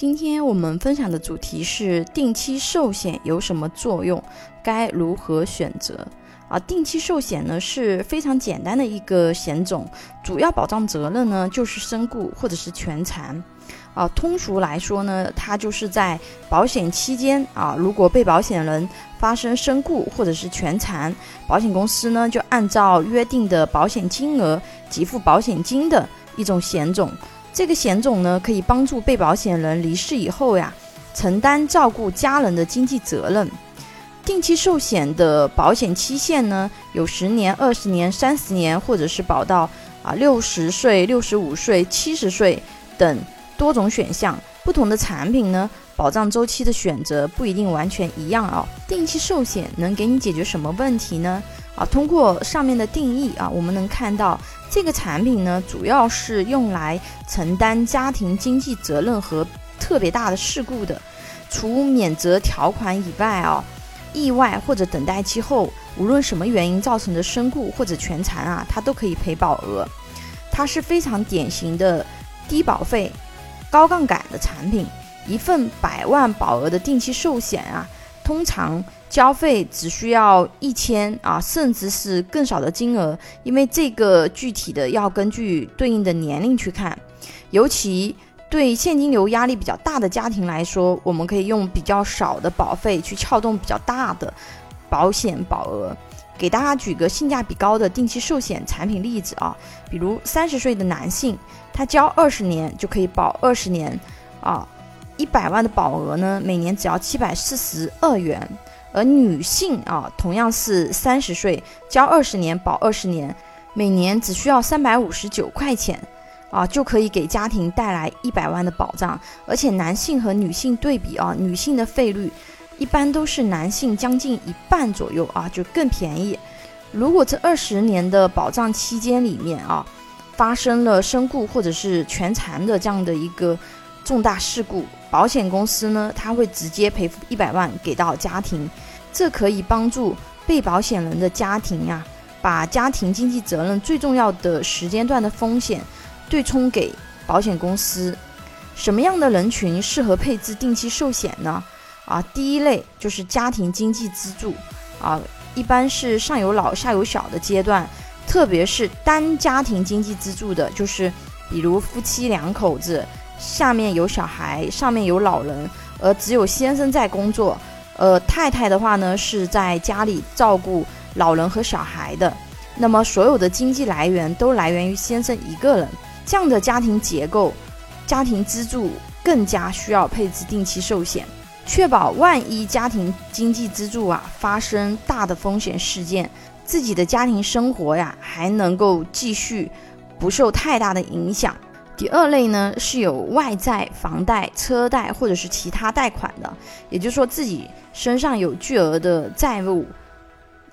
今天我们分享的主题是定期寿险有什么作用，该如何选择？啊，定期寿险呢是非常简单的一个险种，主要保障责任呢就是身故或者是全残。啊，通俗来说呢，它就是在保险期间啊，如果被保险人发生身故或者是全残，保险公司呢就按照约定的保险金额给付保险金的一种险种。这个险种呢，可以帮助被保险人离世以后呀，承担照顾家人的经济责任。定期寿险的保险期限呢，有十年、二十年、三十年，或者是保到啊六十岁、六十五岁、七十岁等。多种选项，不同的产品呢，保障周期的选择不一定完全一样啊。定期寿险能给你解决什么问题呢？啊，通过上面的定义啊，我们能看到这个产品呢，主要是用来承担家庭经济责任和特别大的事故的。除免责条款以外啊，意外或者等待期后，无论什么原因造成的身故或者全残啊，它都可以赔保额。它是非常典型的低保费。高杠杆的产品，一份百万保额的定期寿险啊，通常交费只需要一千啊，甚至是更少的金额，因为这个具体的要根据对应的年龄去看。尤其对现金流压力比较大的家庭来说，我们可以用比较少的保费去撬动比较大的保险保额。给大家举个性价比高的定期寿险产品例子啊，比如三十岁的男性，他交二十年就可以保二十年，啊，一百万的保额呢，每年只要七百四十二元。而女性啊，同样是三十岁，交二十年保二十年，每年只需要三百五十九块钱，啊，就可以给家庭带来一百万的保障。而且男性和女性对比啊，女性的费率。一般都是男性将近一半左右啊，就更便宜。如果这二十年的保障期间里面啊，发生了身故或者是全残的这样的一个重大事故，保险公司呢，他会直接赔付一百万给到家庭，这可以帮助被保险人的家庭呀，把家庭经济责任最重要的时间段的风险对冲给保险公司。什么样的人群适合配置定期寿险呢？啊，第一类就是家庭经济支柱，啊，一般是上有老下有小的阶段，特别是单家庭经济支柱的，就是比如夫妻两口子，下面有小孩，上面有老人，而只有先生在工作，呃，太太的话呢是在家里照顾老人和小孩的，那么所有的经济来源都来源于先生一个人，这样的家庭结构，家庭支柱更加需要配置定期寿险。确保万一家庭经济支柱啊发生大的风险事件，自己的家庭生活呀还能够继续不受太大的影响。第二类呢是有外债、房贷、车贷或者是其他贷款的，也就是说自己身上有巨额的债务，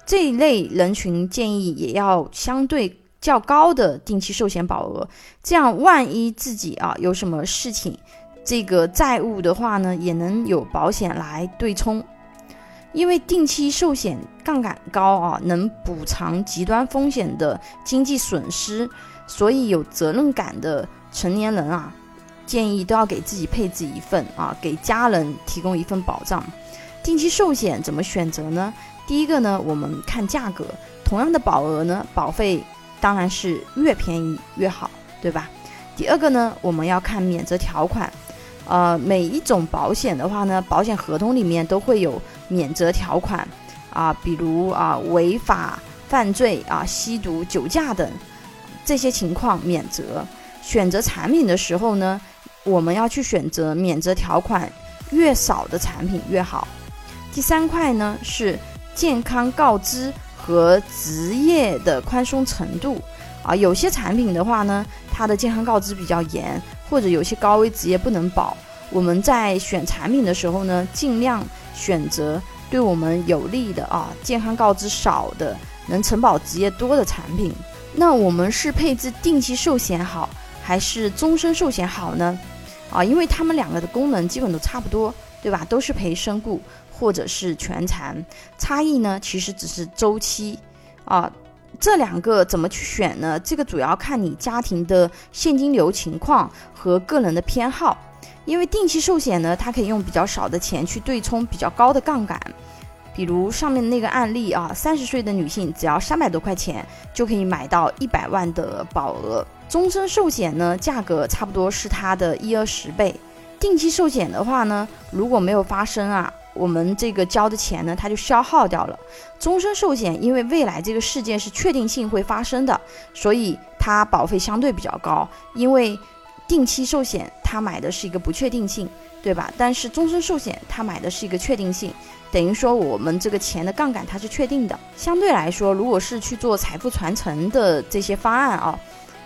这一类人群建议也要相对较高的定期寿险保额，这样万一自己啊有什么事情。这个债务的话呢，也能有保险来对冲，因为定期寿险杠杆高啊，能补偿极端风险的经济损失，所以有责任感的成年人啊，建议都要给自己配置一份啊，给家人提供一份保障。定期寿险怎么选择呢？第一个呢，我们看价格，同样的保额呢，保费当然是越便宜越好，对吧？第二个呢，我们要看免责条款。呃，每一种保险的话呢，保险合同里面都会有免责条款啊，比如啊违法犯罪啊、吸毒、酒驾等这些情况免责。选择产品的时候呢，我们要去选择免责条款越少的产品越好。第三块呢是健康告知和职业的宽松程度啊，有些产品的话呢，它的健康告知比较严。或者有些高危职业不能保，我们在选产品的时候呢，尽量选择对我们有利的啊，健康告知少的，能承保职业多的产品。那我们是配置定期寿险好，还是终身寿险好呢？啊，因为它们两个的功能基本都差不多，对吧？都是赔身故或者是全残，差异呢其实只是周期啊。这两个怎么去选呢？这个主要看你家庭的现金流情况和个人的偏好。因为定期寿险呢，它可以用比较少的钱去对冲比较高的杠杆。比如上面那个案例啊，三十岁的女性只要三百多块钱就可以买到一百万的保额。终身寿险呢，价格差不多是它的一二十倍。定期寿险的话呢，如果没有发生啊，我们这个交的钱呢，它就消耗掉了。终身寿险因为未来这个事件是确定性会发生的，所以它保费相对比较高。因为定期寿险它买的是一个不确定性，对吧？但是终身寿险它买的是一个确定性。等于说我们这个钱的杠杆它是确定的，相对来说，如果是去做财富传承的这些方案啊，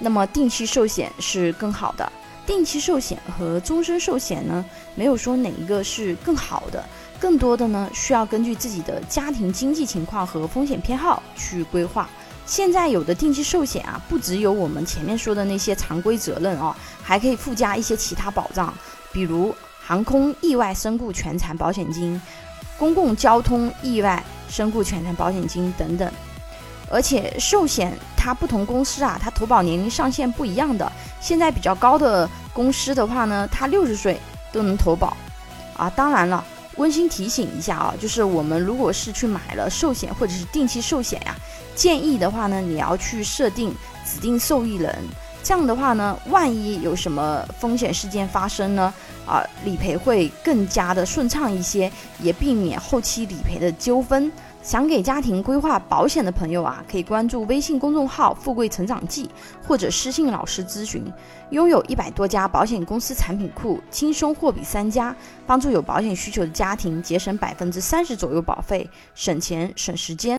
那么定期寿险是更好的。定期寿险和终身寿险呢，没有说哪一个是更好的，更多的呢需要根据自己的家庭经济情况和风险偏好去规划。现在有的定期寿险啊，不只有我们前面说的那些常规责任哦，还可以附加一些其他保障，比如航空意外身故全残保险金。公共交通意外身故全残保险金等等，而且寿险它不同公司啊，它投保年龄上限不一样的。现在比较高的公司的话呢，它六十岁都能投保啊。当然了，温馨提醒一下啊，就是我们如果是去买了寿险或者是定期寿险呀，建议的话呢，你要去设定指定受益人。这样的话呢，万一有什么风险事件发生呢？啊，理赔会更加的顺畅一些，也避免后期理赔的纠纷。想给家庭规划保险的朋友啊，可以关注微信公众号“富贵成长记”或者私信老师咨询。拥有一百多家保险公司产品库，轻松货比三家，帮助有保险需求的家庭节省百分之三十左右保费，省钱省时间。